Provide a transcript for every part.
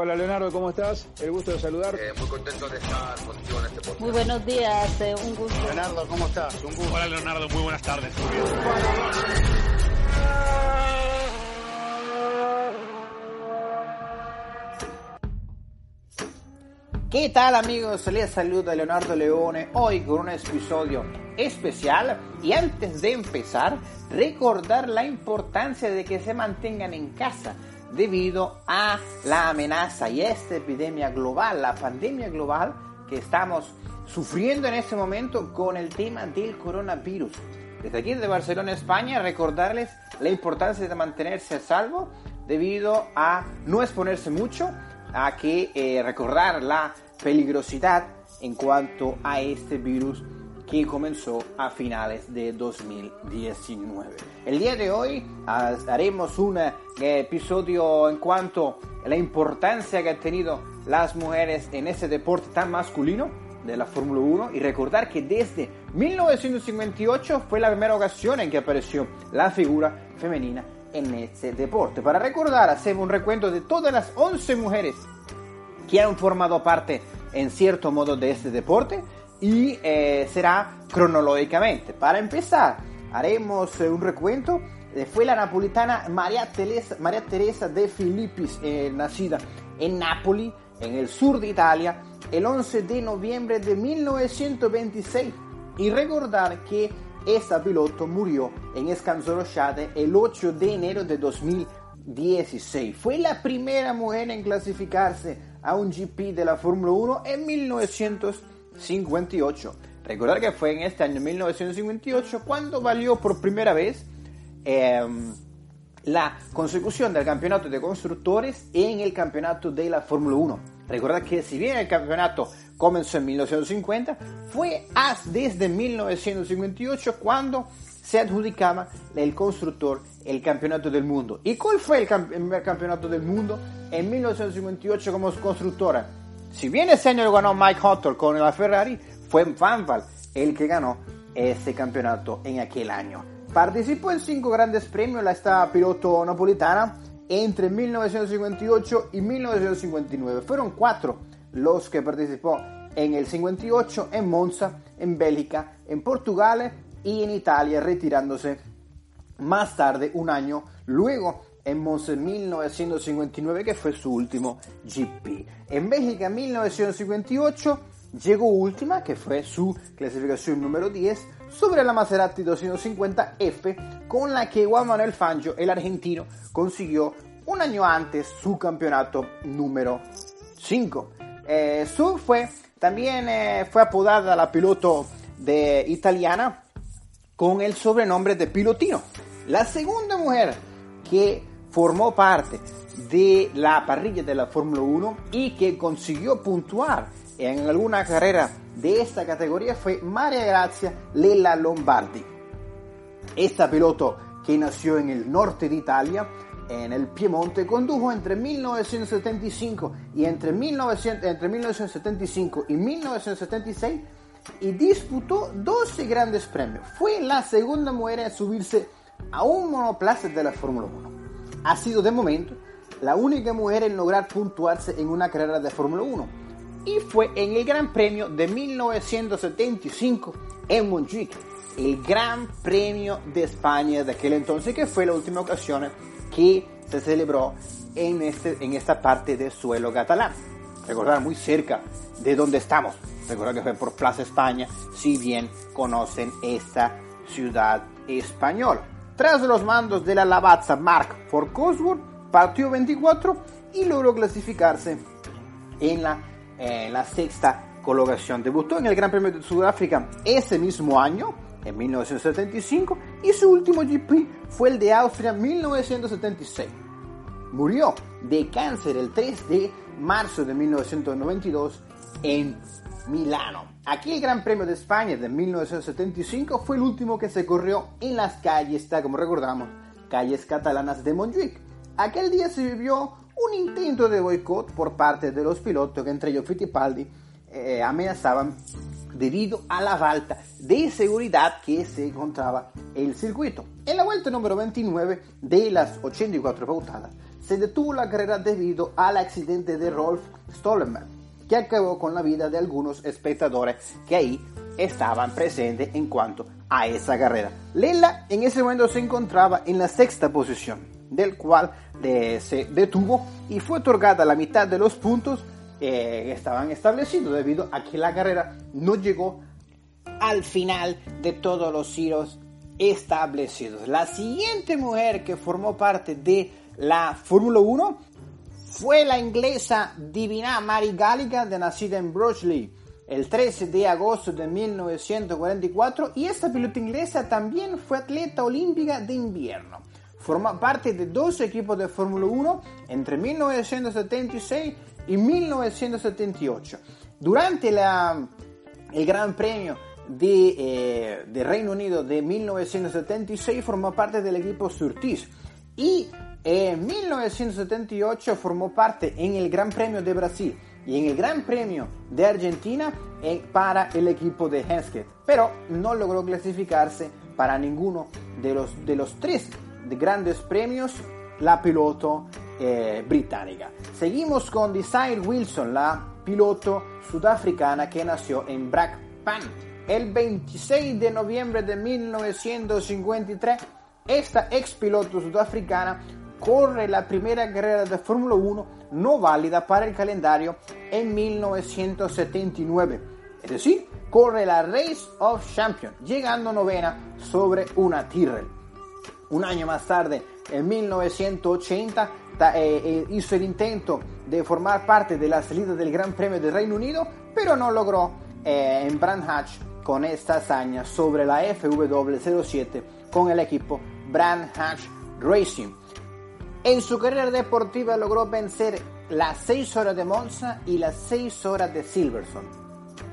Hola Leonardo, ¿cómo estás? El gusto de saludar. Eh, muy contento de estar contigo en este podcast. Muy buenos días, eh, un gusto. Leonardo, ¿cómo estás? Un gusto. Hola Leonardo, muy buenas tardes. ¿Qué tal amigos? Les saluda Leonardo Leone hoy con un episodio especial y antes de empezar recordar la importancia de que se mantengan en casa debido a la amenaza y esta epidemia global, la pandemia global que estamos sufriendo en este momento con el tema del coronavirus. Desde aquí de Barcelona, España, recordarles la importancia de mantenerse a salvo debido a no exponerse mucho, a que eh, recordar la peligrosidad en cuanto a este virus que comenzó a finales de 2019. El día de hoy ah, haremos un eh, episodio en cuanto a la importancia que han tenido las mujeres en este deporte tan masculino de la Fórmula 1 y recordar que desde 1958 fue la primera ocasión en que apareció la figura femenina en este deporte. Para recordar, hacemos un recuento de todas las 11 mujeres que han formado parte en cierto modo de este deporte y eh, será cronológicamente. Para empezar, haremos eh, un recuento. Eh, fue la napolitana María Teresa, María Teresa de Filippis, eh, nacida en Nápoles, en el sur de Italia, el 11 de noviembre de 1926. Y recordar que esta piloto murió en Scanzorosciate el 8 de enero de 2016. Fue la primera mujer en clasificarse a un GP de la Fórmula 1 en 1958. Recordar que fue en este año 1958 cuando valió por primera vez eh, la consecución del campeonato de constructores en el campeonato de la Fórmula 1. Recordar que si bien el campeonato comenzó en 1950, fue desde 1958 cuando se adjudicaba el constructor el campeonato del mundo. ¿Y cuál fue el, el campeonato del mundo en 1958 como constructora? Si bien ese año lo ganó Mike Hutton con la Ferrari, fue Vanval el que ganó ese campeonato en aquel año. Participó en cinco grandes premios la esta piloto napolitana entre 1958 y 1959. Fueron cuatro los que participó en el 58 en Monza, en Bélgica, en Portugal y en Italia, retirándose más tarde, un año luego, en Monza en 1959, que fue su último GP. En Bélgica en 1958 llegó última, que fue su clasificación número 10, sobre la Maserati 250F, con la que Juan Manuel Fangio, el argentino, consiguió un año antes su campeonato número 5. Eh, su fue, también eh, fue apodada la piloto de italiana con el sobrenombre de Pilotino. La segunda mujer que formó parte de la parrilla de la Fórmula 1 y que consiguió puntuar en alguna carrera de esta categoría fue María Grazia Lela Lombardi. Esta piloto que nació en el norte de Italia, en el Piemonte, condujo entre 1975 y entre, 1900, entre 1975 y 1976 y disputó 12 grandes premios. Fue la segunda mujer en subirse a un monoplaza de la Fórmula 1. Ha sido de momento la única mujer en lograr puntuarse en una carrera de Fórmula 1 y fue en el Gran Premio de 1975 en Montjuic, el Gran Premio de España de aquel entonces, que fue la última ocasión que se celebró en, este, en esta parte del suelo catalán. Recordar muy cerca de donde estamos. Recordar que fue por Plaza España, si bien conocen esta ciudad española. Tras los mandos de la Lavazza Mark for Cosworth, partió 24 y logró clasificarse en la, eh, la sexta colocación. Debutó en el Gran Premio de Sudáfrica ese mismo año, en 1975, y su último GP fue el de Austria 1976. murió de cáncer el 3 de marzo de 1992 en Milano. Aquí el Gran Premio de España de 1975 fue el último que se corrió en las calles, está como recordamos, calles catalanas de Montjuic. Aquel día se vivió un intento de boicot por parte de los pilotos, que entre ellos Fittipaldi, eh, amenazaban debido a la falta de seguridad que se encontraba el circuito. En la vuelta número 29 de las 84 pautadas, se detuvo la carrera debido al accidente de Rolf Stollenberg, que acabó con la vida de algunos espectadores que ahí estaban presentes en cuanto a esa carrera. Lela en ese momento se encontraba en la sexta posición, del cual se detuvo y fue otorgada la mitad de los puntos que estaban establecidos debido a que la carrera no llegó al final de todos los giros establecidos. La siguiente mujer que formó parte de la Fórmula 1 fue la inglesa Divina Mary de nacida en Brochley el 13 de agosto de 1944 y esta pilota inglesa también fue atleta olímpica de invierno. Forma parte de dos equipos de Fórmula 1 entre 1976 y 1978. Durante el Gran Premio de, eh, de, Reino Unido de 1976 formó parte del equipo Surtees y en 1978 formó parte en el Gran Premio de Brasil y en el Gran Premio de Argentina eh, para el equipo de Hesketh, pero no logró clasificarse para ninguno de los, de los tres grandes premios la piloto eh, británica. Seguimos con Desire Wilson, la piloto sudafricana que nació en Brakpan. El 26 de noviembre de 1953, esta ex piloto sudafricana corre la primera carrera de Fórmula 1 no válida para el calendario en 1979. Es decir, corre la Race of Champions, llegando novena sobre una Tyrrell. Un año más tarde, en 1980, eh, eh, hizo el intento de formar parte de la salida del Gran Premio del Reino Unido, pero no logró eh, en Brand Hatch con esta hazaña sobre la FW07 con el equipo Brand Hatch Racing. En su carrera deportiva logró vencer las 6 horas de Monza y las 6 horas de Silverstone.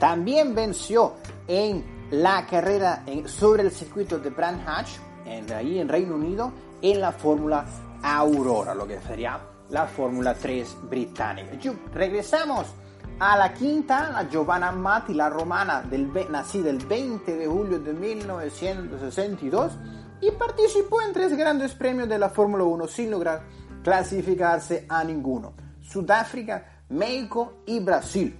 También venció en la carrera sobre el circuito de Brand Hatch, en, ahí en Reino Unido, en la Fórmula Aurora, lo que sería la Fórmula 3 británica. Regresamos a la quinta, la Giovanna Matti, la romana, del, nacida el 20 de julio de 1962 y participó en tres grandes premios de la Fórmula 1 sin lograr clasificarse a ninguno. Sudáfrica, México y Brasil.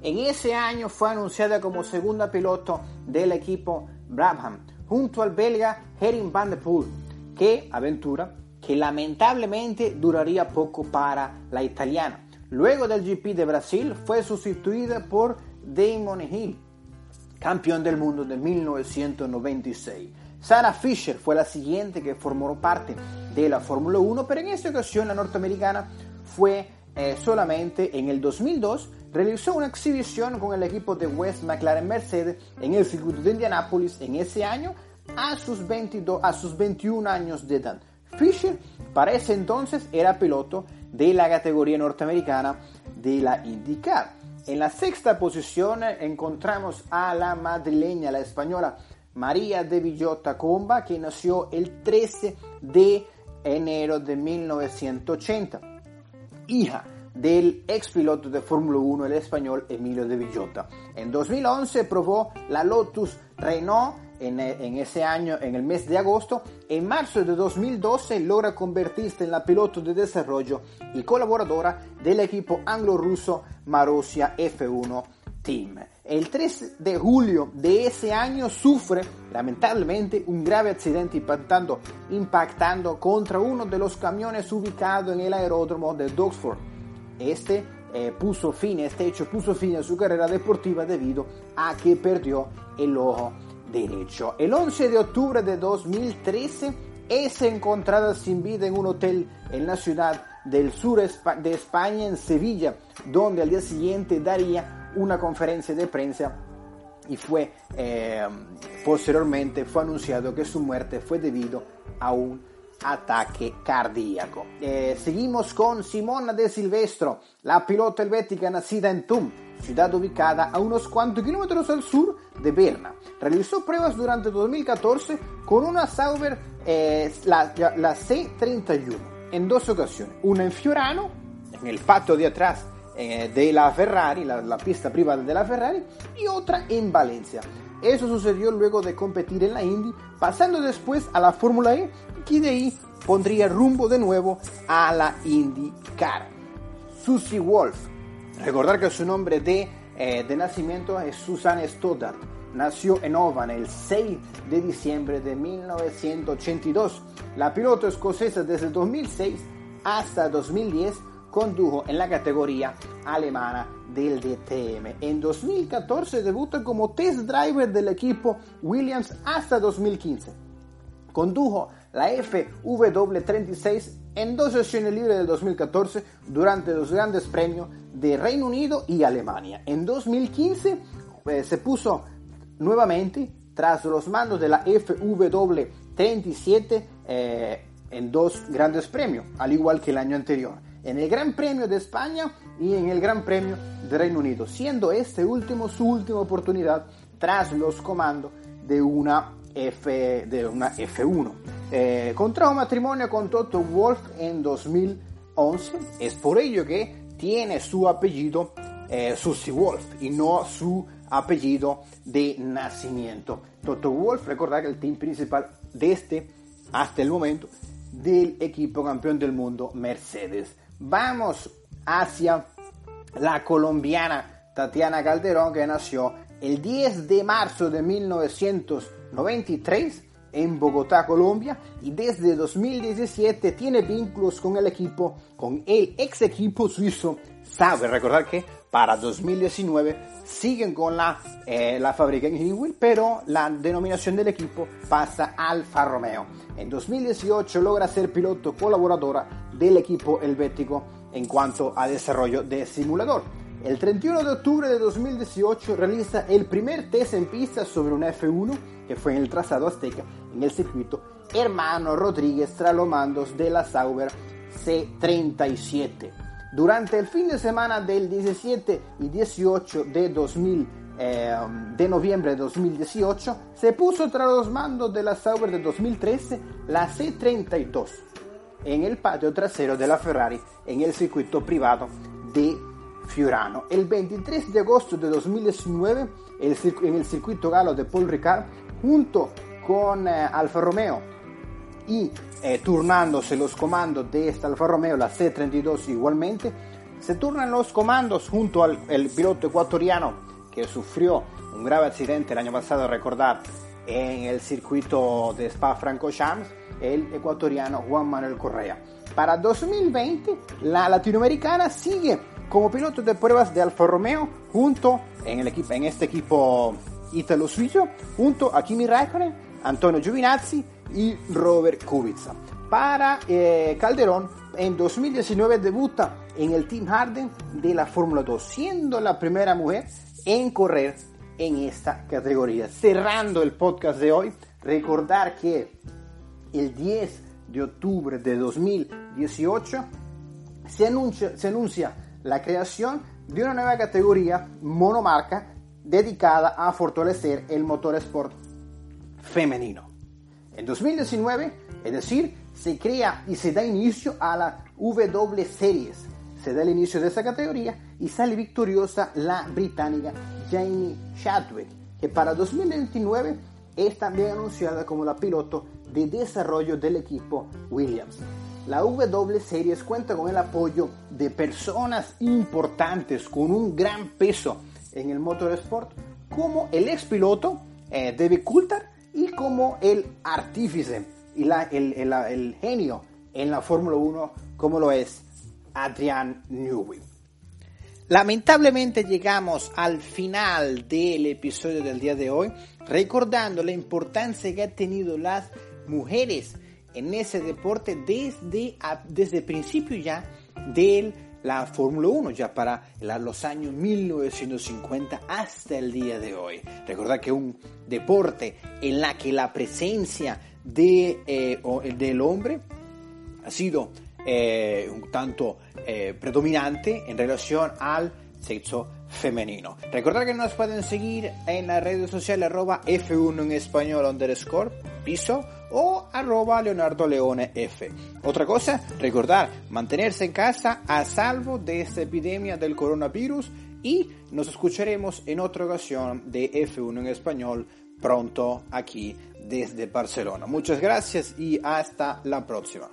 En ese año fue anunciada como segunda piloto del equipo Brabham, junto al belga Herin van der Poel, que aventura que lamentablemente duraría poco para la italiana. Luego del GP de Brasil fue sustituida por Damon Hill, campeón del mundo de 1996. Sarah Fisher fue la siguiente que formó parte de la Fórmula 1, pero en esta ocasión la norteamericana fue eh, solamente en el 2002, realizó una exhibición con el equipo de West McLaren Mercedes en el circuito de Indianápolis en ese año a sus, 22, a sus 21 años de edad. Fisher para ese entonces era piloto de la categoría norteamericana de la IndyCar. En la sexta posición encontramos a la madrileña, la española María de Villota Comba, que nació el 13 de enero de 1980, hija del ex piloto de Fórmula 1, el español Emilio de Villota. En 2011 probó la Lotus Renault en, ese año, en el mes de agosto. En marzo de 2012 logra convertirse en la piloto de desarrollo y colaboradora del equipo anglo-ruso Marussia F1 El 3 de julio de ese año sufre lamentablemente un grave accidente impactando, contra uno de los camiones ubicado en el aeródromo de Doxford. Este eh, puso fin, este hecho puso fin a su carrera deportiva debido a que perdió el ojo derecho. El 11 de octubre de 2013 es encontrada sin vida en un hotel en la ciudad del sur de España, en Sevilla, donde al día siguiente daría una conferencia de prensa y fue eh, posteriormente fue anunciado que su muerte fue debido a un ataque cardíaco. Eh, seguimos con Simona de Silvestro, la pilota helvética nacida en Tum, ciudad ubicada a unos cuantos kilómetros al sur de Berna. Realizó pruebas durante 2014 con una Sauber, eh, la, la C31, en dos ocasiones, una en Fiorano, en el patio de atrás eh, de la Ferrari, la, pista privada de la Ferrari, y otra en Valencia. Eso sucedió luego de competir en la Indy, pasando después a la Fórmula E, y de ahí pondría rumbo de nuevo a la IndyCar. Susie Wolf, recordar que su nombre de, eh, de nacimiento es Susanne Stoddard. Nació en Ovan el 6 de diciembre de 1982. La pilota escocesa desde 2006 hasta 2010 condujo en la categoría alemana del DTM. En 2014 debuta como test driver del equipo Williams hasta 2015. Condujo la FW36 en dos sesiones libres del 2014 durante los grandes premios de Reino Unido y Alemania. En 2015 eh, se puso nuevamente tras los mandos de la FW37 eh, en dos grandes premios, al igual que el año anterior en el Gran Premio de España y en el Gran Premio de Reino Unido, siendo este último su última oportunidad tras los comandos de una, F, de una F1. Eh, contrajo matrimonio con Toto Wolf en 2011, es por ello que tiene su apellido eh, Susie Wolf y no su apellido de nacimiento. Toto Wolf, recordad que el team principal de este hasta el momento del equipo campeón del mundo Mercedes. Vamos hacia la colombiana Tatiana Calderón que nació el 10 de marzo de 1993 en Bogotá, Colombia, y desde 2017 tiene vínculos con el equipo, con el ex equipo suizo Sauber. Recordar que para 2019 siguen con la, eh, la fábrica en pero la denominación del equipo pasa Alfa Romeo. En 2018 logra ser piloto colaboradora del equipo helvético en cuanto a desarrollo de simulador. El 31 de octubre de 2018 realiza el primer test en pista sobre un F1 que fue en el trazado azteca en el circuito Hermano Rodríguez tras los mandos de la Sauber C37. Durante el fin de semana del 17 y 18 de, 2000, eh, de noviembre de 2018 se puso tras los mandos de la Sauber de 2013 la C32 en el patio trasero de la Ferrari en el circuito privado de Fiorano. El 23 de agosto de 2019, en el circuito galo de Paul Ricard, junto con eh, Alfa Romeo y eh, turnándose los comandos de esta Alfa Romeo, la C32 igualmente, se turnan los comandos junto al piloto ecuatoriano que sufrió un grave accidente el año pasado, recordar, en el circuito de Spa-Francorchamps, el ecuatoriano Juan Manuel Correa. Para 2020, la latinoamericana sigue como piloto de pruebas de Alfa Romeo junto en, el equipo, en este equipo italo-suizo, junto a Kimi Raikkonen, Antonio Giovinazzi y Robert Kubica. Para eh, Calderón, en 2019 debuta en el Team Harden de la Fórmula 2, siendo la primera mujer en correr en esta categoría. Cerrando el podcast de hoy, recordar que el 10 de octubre de 2018 se anuncia, se anuncia la creación de una nueva categoría monomarca dedicada a fortalecer el motor sport femenino. En 2019, es decir, se crea y se da inicio a la W Series. Se da el inicio de esa categoría y sale victoriosa la británica Jamie Chadwick, que para 2029 es también anunciada como la piloto de desarrollo del equipo Williams. La W Series cuenta con el apoyo de personas importantes con un gran peso en el motorsport, como el ex piloto eh, David Coulthard y como el artífice y la, el, el, genio en la Fórmula 1, como lo es Adrian Newey. Lamentablemente llegamos al final del episodio del día de hoy, recordando la importancia que han tenido las mujeres en ese deporte desde, desde el principio ya de la Fórmula 1, ya para los años 1950 hasta el día de hoy. Recordad que un deporte en la que la presencia de, eh, del hombre ha sido eh, un tanto eh, predominante en relación al sexo femenino. Recordar que nos pueden seguir en las redes sociales arroba F1 en español underscore piso o arroba Leonardo Leone F. Otra cosa, recordar mantenerse en casa a salvo de esta epidemia del coronavirus y nos escucharemos en otra ocasión de F1 en español pronto aquí desde Barcelona. Muchas gracias y hasta la próxima.